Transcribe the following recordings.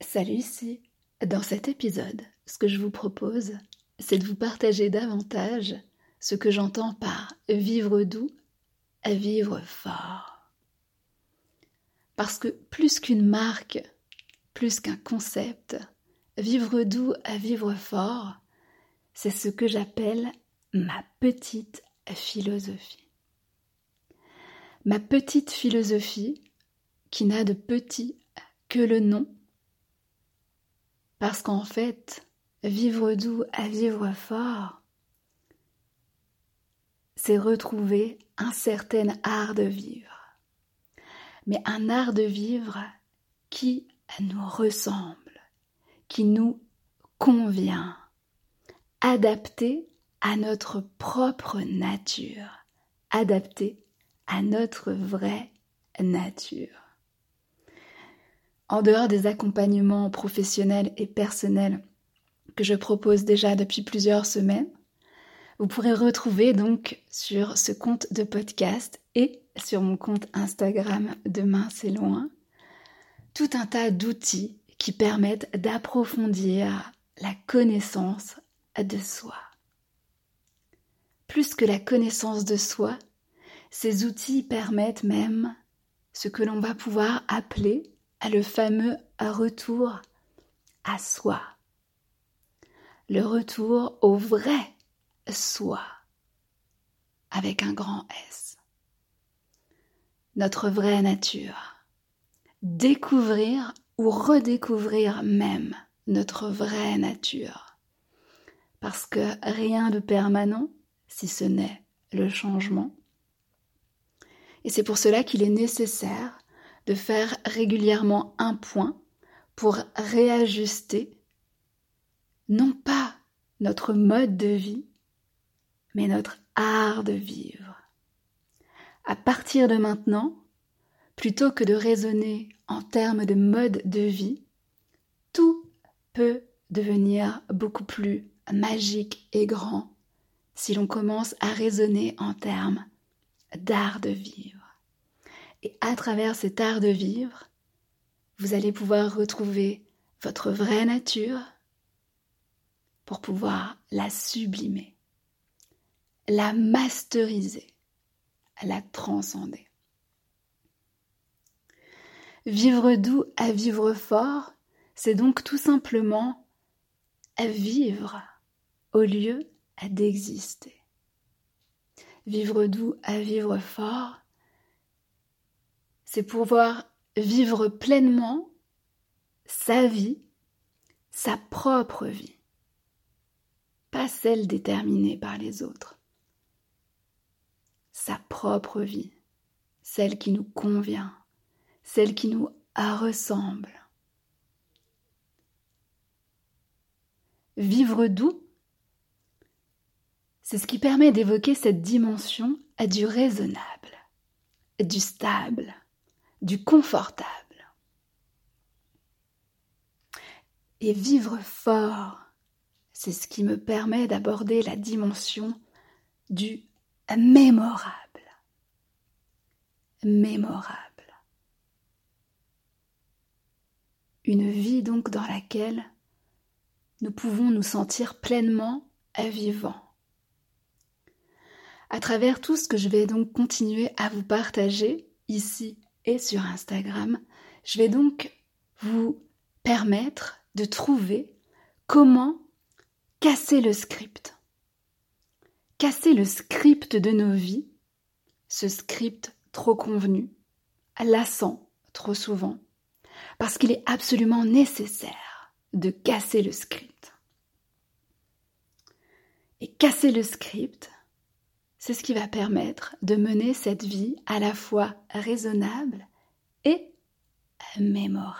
Salut ici. Dans cet épisode, ce que je vous propose, c'est de vous partager davantage ce que j'entends par vivre doux à vivre fort. Parce que plus qu'une marque, plus qu'un concept, vivre doux à vivre fort, c'est ce que j'appelle ma petite philosophie. Ma petite philosophie qui n'a de petit que le nom parce qu'en fait, vivre doux à vivre fort, c'est retrouver un certain art de vivre. Mais un art de vivre qui nous ressemble, qui nous convient, adapté à notre propre nature, adapté à notre vraie nature. En dehors des accompagnements professionnels et personnels que je propose déjà depuis plusieurs semaines, vous pourrez retrouver donc sur ce compte de podcast et sur mon compte Instagram Demain c'est loin tout un tas d'outils qui permettent d'approfondir la connaissance de soi. Plus que la connaissance de soi, ces outils permettent même ce que l'on va pouvoir appeler à le fameux retour à soi. Le retour au vrai soi avec un grand S. Notre vraie nature. Découvrir ou redécouvrir même notre vraie nature. Parce que rien de permanent, si ce n'est le changement. Et c'est pour cela qu'il est nécessaire de faire régulièrement un point pour réajuster non pas notre mode de vie, mais notre art de vivre. À partir de maintenant, plutôt que de raisonner en termes de mode de vie, tout peut devenir beaucoup plus magique et grand si l'on commence à raisonner en termes d'art de vivre. Et à travers cet art de vivre, vous allez pouvoir retrouver votre vraie nature pour pouvoir la sublimer, la masteriser, la transcender. Vivre doux à vivre fort, c'est donc tout simplement à vivre au lieu d'exister. Vivre doux à vivre fort, c'est pouvoir vivre pleinement sa vie, sa propre vie, pas celle déterminée par les autres. Sa propre vie, celle qui nous convient, celle qui nous ressemble. Vivre doux, c'est ce qui permet d'évoquer cette dimension du raisonnable, du stable, du confortable. Et vivre fort, c'est ce qui me permet d'aborder la dimension du mémorable. Mémorable. Une vie donc dans laquelle nous pouvons nous sentir pleinement vivants. À travers tout ce que je vais donc continuer à vous partager ici sur Instagram, je vais donc vous permettre de trouver comment casser le script. Casser le script de nos vies, ce script trop convenu, lassant trop souvent, parce qu'il est absolument nécessaire de casser le script. Et casser le script, c'est ce qui va permettre de mener cette vie à la fois raisonnable et mémorable.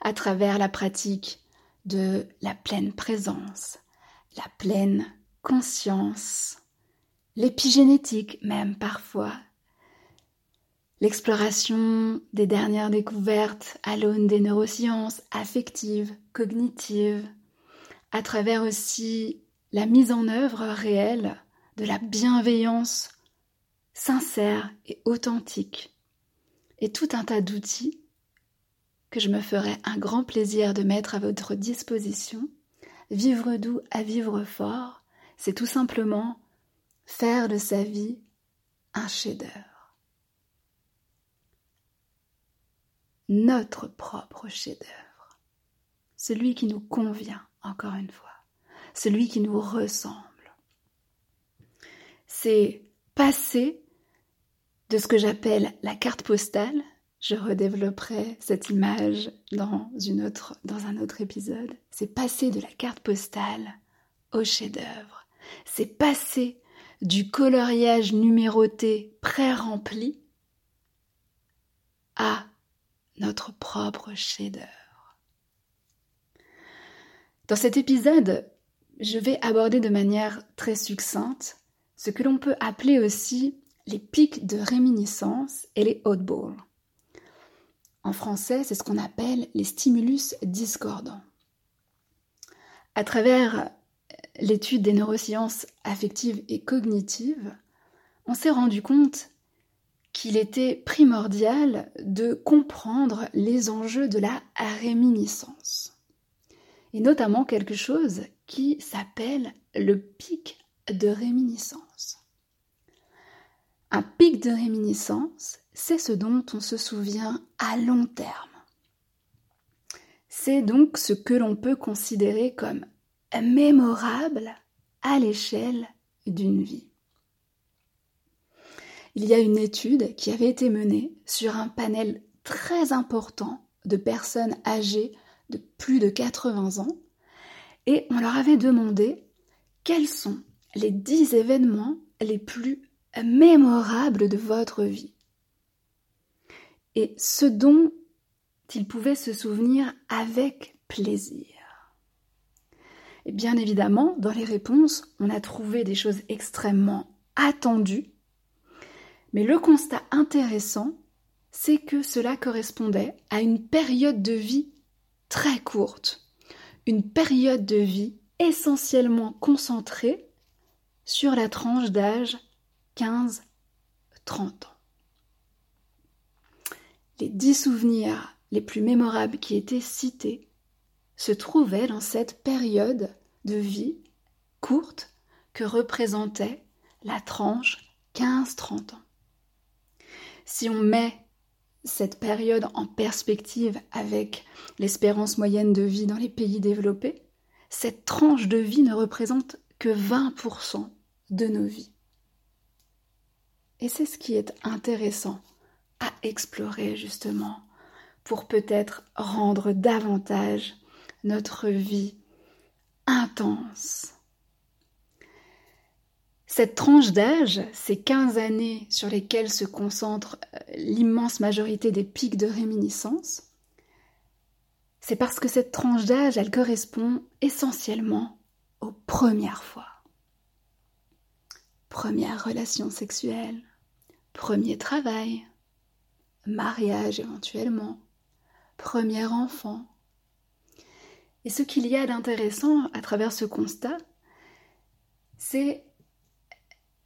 À travers la pratique de la pleine présence, la pleine conscience, l'épigénétique même parfois, l'exploration des dernières découvertes à l'aune des neurosciences affectives, cognitives, à travers aussi la mise en œuvre réelle de la bienveillance sincère et authentique, et tout un tas d'outils que je me ferai un grand plaisir de mettre à votre disposition. Vivre doux à vivre fort, c'est tout simplement faire de sa vie un chef-d'œuvre. Notre propre chef-d'œuvre. Celui qui nous convient, encore une fois. Celui qui nous ressemble. C'est passer de ce que j'appelle la carte postale. Je redévelopperai cette image dans, un autre épisode. C'est passer de la carte postale au chef-d'œuvre. C'est passer du coloriage numéroté pré-rempli à notre propre chef-d'œuvre. Dans cet épisode, je vais aborder de manière très succincte ce que l'on peut appeler aussi les pics de réminiscence et les oddballs. En français, c'est ce qu'on appelle les stimulus discordants. À travers l'étude des neurosciences affectives et cognitives, on s'est rendu compte qu'il était primordial de comprendre les enjeux de la réminiscence. Et notamment quelque chose qui s'appelle le pic de réminiscence. Un pic de réminiscence, c'est ce dont on se souvient à long terme. C'est donc ce que l'on peut considérer comme mémorable à l'échelle d'une vie. Il y a une étude qui avait été menée sur un panel très important de personnes âgées de plus de 80 ans et on leur avait demandé quels sont les 10 événements les plus mémorables de votre vie. Et ce dont ils pouvaient se souvenir avec plaisir. Et bien évidemment, dans les réponses, on a trouvé des choses extrêmement attendues, mais le constat intéressant, c'est que cela correspondait à une période de vie très courte, une période de vie essentiellement concentrée sur la tranche d'âge 15-30 ans. Les dix souvenirs les plus mémorables qui étaient cités se trouvaient dans cette période de vie courte que représentait la tranche 15-30 ans. Si on met cette période en perspective avec l'espérance moyenne de vie dans les pays développés, cette tranche de vie ne représente que 20% de nos vies. Et c'est ce qui est intéressant à explorer justement pour peut-être rendre davantage notre vie intense. Cette tranche d'âge, ces 15 années sur lesquelles se concentre euh, l'immense majorité des pics de réminiscence, c'est parce que cette tranche d'âge, elle correspond essentiellement aux premières fois. Première relation sexuelle, premier travail, mariage éventuellement, premier enfant. Et ce qu'il y a d'intéressant à travers ce constat, c'est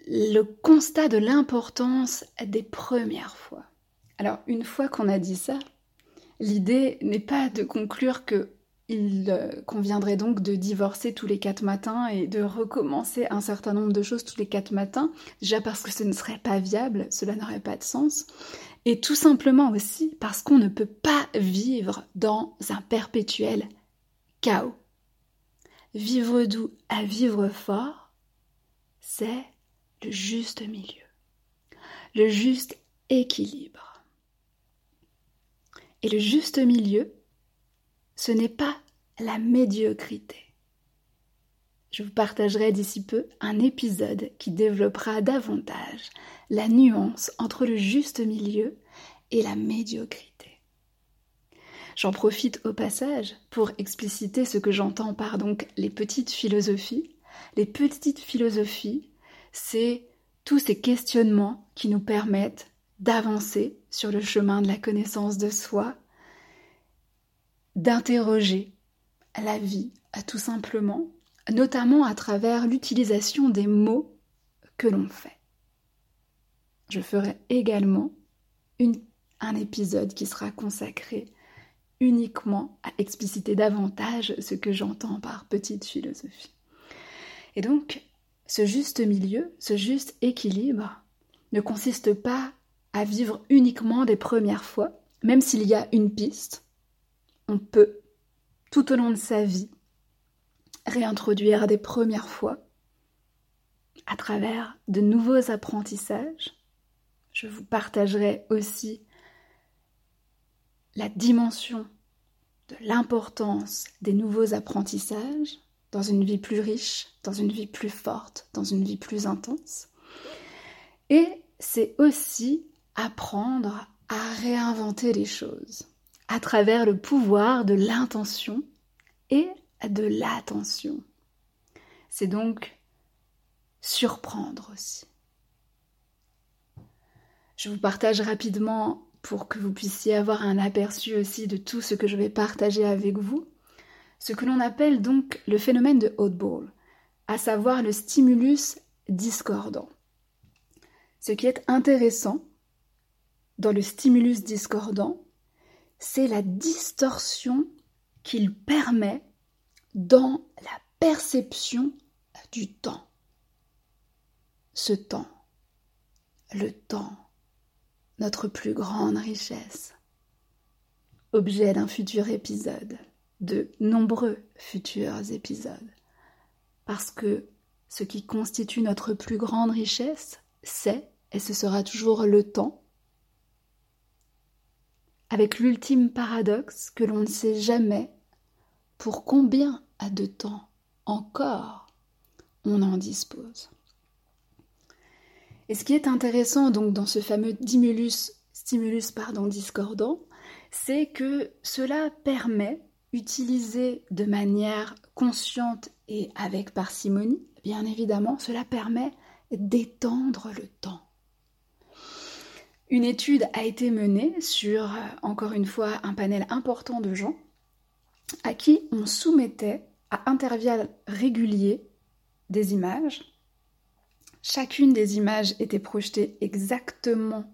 le constat de l'importance des premières fois. Alors, une fois qu'on a dit ça, l'idée n'est pas de conclure que il euh, conviendrait donc de divorcer tous les quatre matins et de recommencer un certain nombre de choses tous les quatre matins, déjà parce que ce ne serait pas viable, cela n'aurait pas de sens, et tout simplement aussi parce qu'on ne peut pas vivre dans un perpétuel chaos. Vivre doux à vivre fort, c'est juste milieu, le juste équilibre. Et le juste milieu, ce n'est pas la médiocrité. Je vous partagerai d'ici peu un épisode qui développera davantage la nuance entre le juste milieu et la médiocrité. J'en profite au passage pour expliciter ce que j'entends par donc les petites philosophies. Les petites philosophies, c'est tous ces questionnements qui nous permettent d'avancer sur le chemin de la connaissance de soi, d'interroger la vie tout simplement, notamment à travers l'utilisation des mots que l'on fait. Je ferai également un épisode qui sera consacré uniquement à expliciter davantage ce que j'entends par petite philosophie. Et donc, ce juste milieu, ce juste équilibre, ne consiste pas à vivre uniquement des premières fois, même s'il y a une piste, on peut, tout au long de sa vie, réintroduire des premières fois à travers de nouveaux apprentissages. Je vous partagerai aussi la dimension de l'importance des nouveaux apprentissages dans une vie plus riche, dans une vie plus forte, dans une vie plus intense. Et c'est aussi apprendre à réinventer les choses à travers le pouvoir de l'intention et de l'attention. C'est donc surprendre aussi. Je vous partage rapidement pour que vous puissiez avoir un aperçu aussi de tout ce que je vais partager avec vous, ce que l'on appelle donc le phénomène de Oddball, à savoir le stimulus discordant. Ce qui est intéressant dans le stimulus discordant, c'est la distorsion qu'il permet dans la perception du temps. Ce temps, le temps, notre plus grande richesse, objet d'un futur épisode, de nombreux futurs épisodes, parce que ce qui constitue notre plus grande richesse, c'est, et ce sera toujours le temps, avec l'ultime paradoxe que l'on ne sait jamais pour combien de temps encore on en dispose. Et ce qui est intéressant donc dans ce fameux stimulus, stimulus pardon, discordant, c'est que cela permet, utilisé de manière consciente et avec parcimonie, bien évidemment, cela permet d'étendre le temps. Une étude a été menée sur, encore une fois, un panel important de gens à qui on soumettait à intervalles réguliers des images. Chacune des images était projetée exactement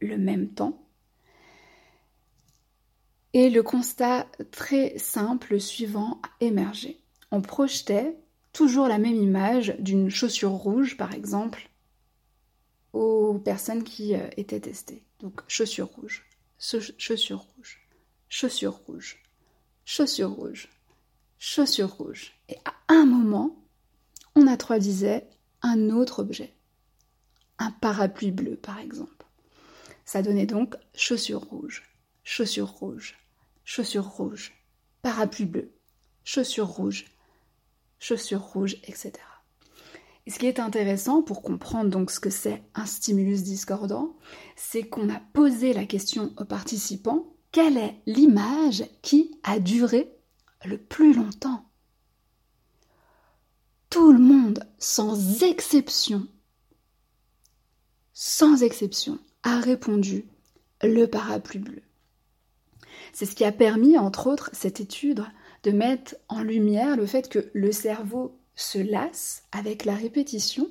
le même temps. Et le constat très simple suivant a émergé. On projetait toujours la même image d'une chaussure rouge, par exemple, aux personnes qui euh, étaient testées. Donc chaussure rouge, chaussure rouge, chaussure rouge, chaussure rouge, chaussure rouge. Et à un moment, on introduisait un autre objet. Un parapluie bleu, par exemple. Ça donnait donc chaussure rouge, chaussure rouge, chaussure rouge, parapluie bleu, chaussure rouge, chaussure rouge, etc. Et ce qui est intéressant pour comprendre donc ce que c'est un stimulus discordant, c'est qu'on a posé la question aux participants quelle est l'image qui a duré le plus longtemps? Tout le monde, sans exception, sans exception, a répondu le parapluie bleu. C'est ce qui a permis, entre autres, cette étude de mettre en lumière le fait que le cerveau se lasse avec la répétition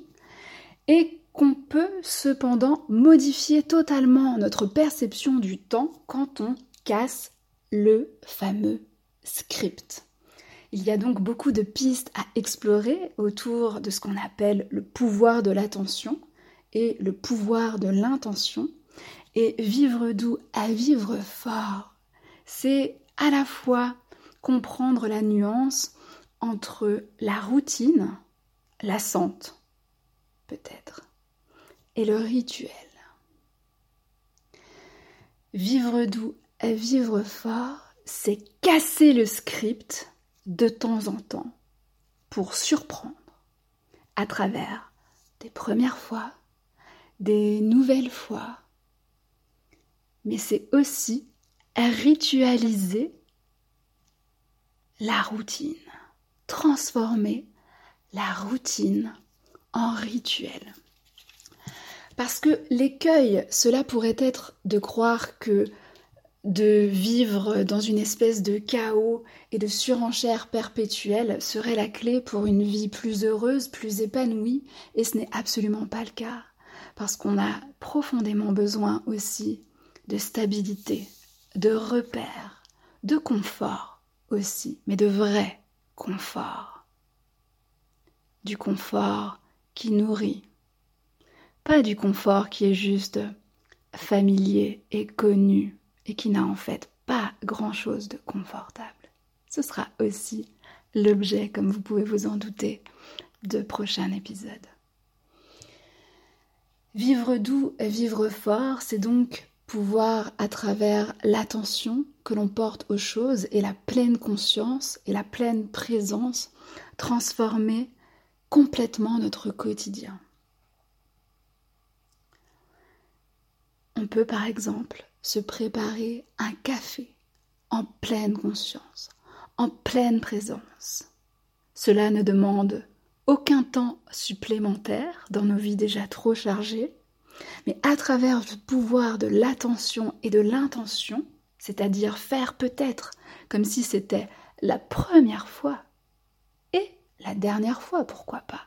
et qu'on peut cependant modifier totalement notre perception du temps quand on casse le fameux script. Il y a donc beaucoup de pistes à explorer autour de ce qu'on appelle le pouvoir de l'attention et le pouvoir de l'intention. Et vivre doux à vivre fort, c'est à la fois comprendre la nuance entre la routine, lassante peut-être, et le rituel. Vivre doux et vivre fort, c'est casser le script de temps en temps pour surprendre à travers des premières fois, des nouvelles fois. Mais c'est aussi ritualiser la routine transformer la routine en rituel. Parce que l'écueil, cela pourrait être de croire que de vivre dans une espèce de chaos et de surenchère perpétuelle serait la clé pour une vie plus heureuse, plus épanouie, et ce n'est absolument pas le cas, parce qu'on a profondément besoin aussi de stabilité de repères, de confort aussi, mais de vrai confort. Du confort qui nourrit, pas du confort qui est juste familier et connu et qui n'a en fait pas grand-chose de confortable. Ce sera aussi l'objet, comme vous pouvez vous en douter, de prochains épisodes. Vivre doux et vivre fort, c'est donc pouvoir, à travers l'attention que l'on porte aux choses et la pleine conscience et la pleine présence, transformer complètement notre quotidien. On peut par exemple se préparer un café en pleine conscience, en pleine présence. Cela ne demande aucun temps supplémentaire dans nos vies déjà trop chargées, mais à travers le pouvoir de l'attention et de l'intention, c'est-à-dire faire peut-être comme si c'était la première fois et la dernière fois, pourquoi pas,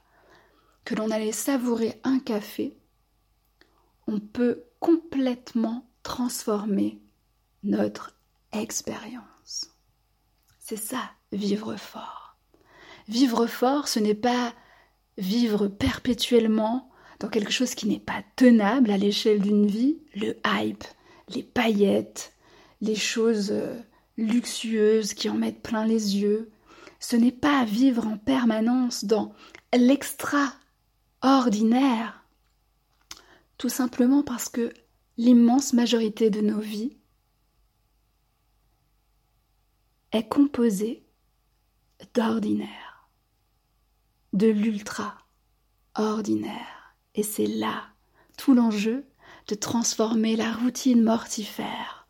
que l'on allait savourer un café, on peut complètement transformer notre expérience. C'est ça, vivre fort. Vivre fort, ce n'est pas vivre perpétuellement dans quelque chose qui n'est pas tenable à l'échelle d'une vie, le hype, les paillettes, les choses euh, luxueuses qui en mettent plein les yeux. Ce n'est pas vivre en permanence dans l'extraordinaire, tout simplement parce que l'immense majorité de nos vies est composée d'ordinaire, de l'ultra-ordinaire. Et c'est là tout l'enjeu de transformer la routine mortifère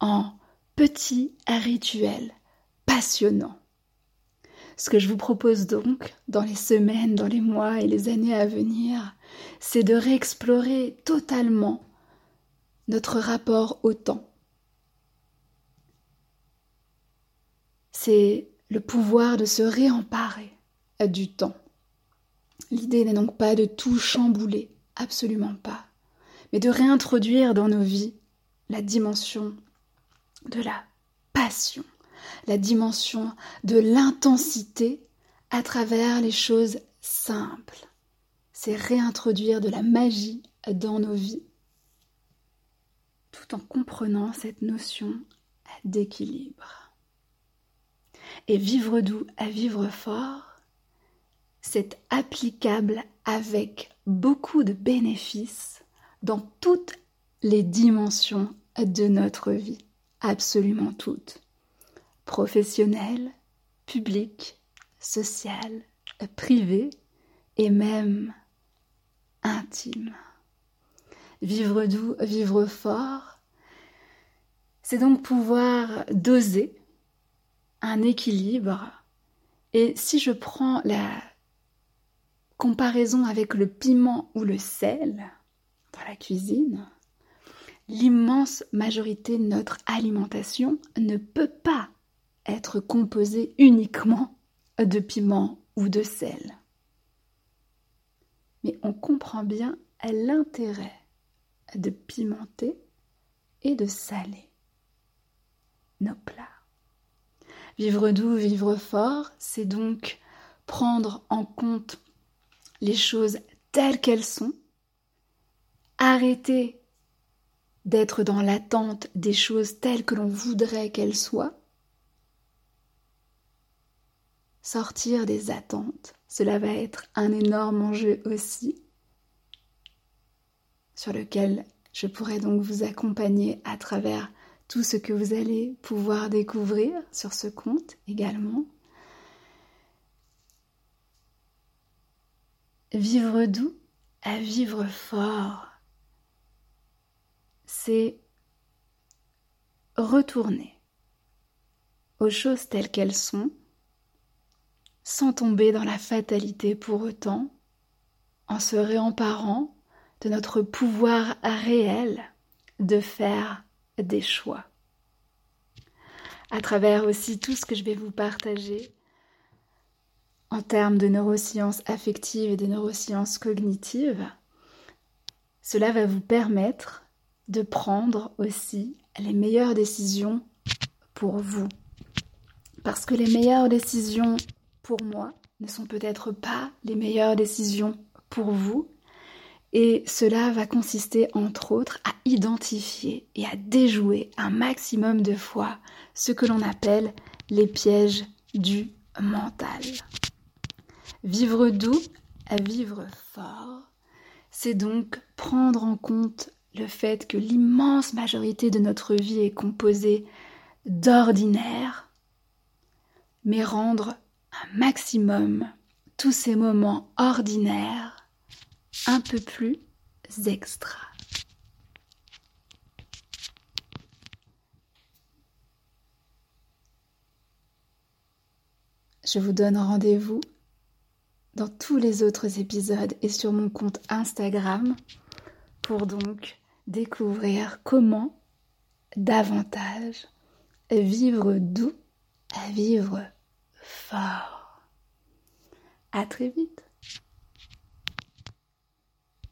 en petits rituels passionnants. Ce que je vous propose donc dans les semaines, dans les mois et les années à venir, c'est de réexplorer totalement notre rapport au temps. C'est le pouvoir de se réemparer du temps. L'idée n'est donc pas de tout chambouler, absolument pas, mais de réintroduire dans nos vies la dimension de la passion, la dimension de l'intensité à travers les choses simples. C'est réintroduire de la magie dans nos vies tout en comprenant cette notion d'équilibre. Et vivre doux à vivre fort, c'est applicable avec beaucoup de bénéfices dans toutes les dimensions de notre vie, absolument toutes, professionnelle, publique, sociale, privée et même intime. Vivre doux, vivre fort, c'est donc pouvoir doser un équilibre. Et si je prends la comparaison avec le piment ou le sel dans la cuisine, l'immense majorité de notre alimentation ne peut pas être composée uniquement de piment ou de sel. Mais on comprend bien l'intérêt de pimenter et de saler nos plats. Vivre doux, vivre fort, c'est donc prendre en compte les choses telles qu'elles sont, arrêter d'être dans l'attente des choses telles que l'on voudrait qu'elles soient, sortir des attentes, cela va être un énorme enjeu aussi, sur lequel je pourrais donc vous accompagner à travers tout ce que vous allez pouvoir découvrir sur ce compte également. Vivre doux à vivre fort, c'est retourner aux choses telles qu'elles sont, sans tomber dans la fatalité pour autant, en se réemparant de notre pouvoir réel de faire des choix. À travers aussi tout ce que je vais vous partager en termes de neurosciences affectives et de neurosciences cognitives, cela va vous permettre de prendre aussi les meilleures décisions pour vous. Parce que les meilleures décisions pour moi ne sont peut-être pas les meilleures décisions pour vous. Et cela va consister entre autres à identifier et à déjouer un maximum de fois ce que l'on appelle les pièges du mental. Vivre doux à vivre fort, c'est donc prendre en compte le fait que l'immense majorité de notre vie est composée d'ordinaire mais rendre un maximum tous ces moments ordinaires un peu plus extra. Je vous donne rendez-vous dans tous les autres épisodes et sur mon compte Instagram pour donc découvrir comment davantage vivre doux à vivre fort. À très vite.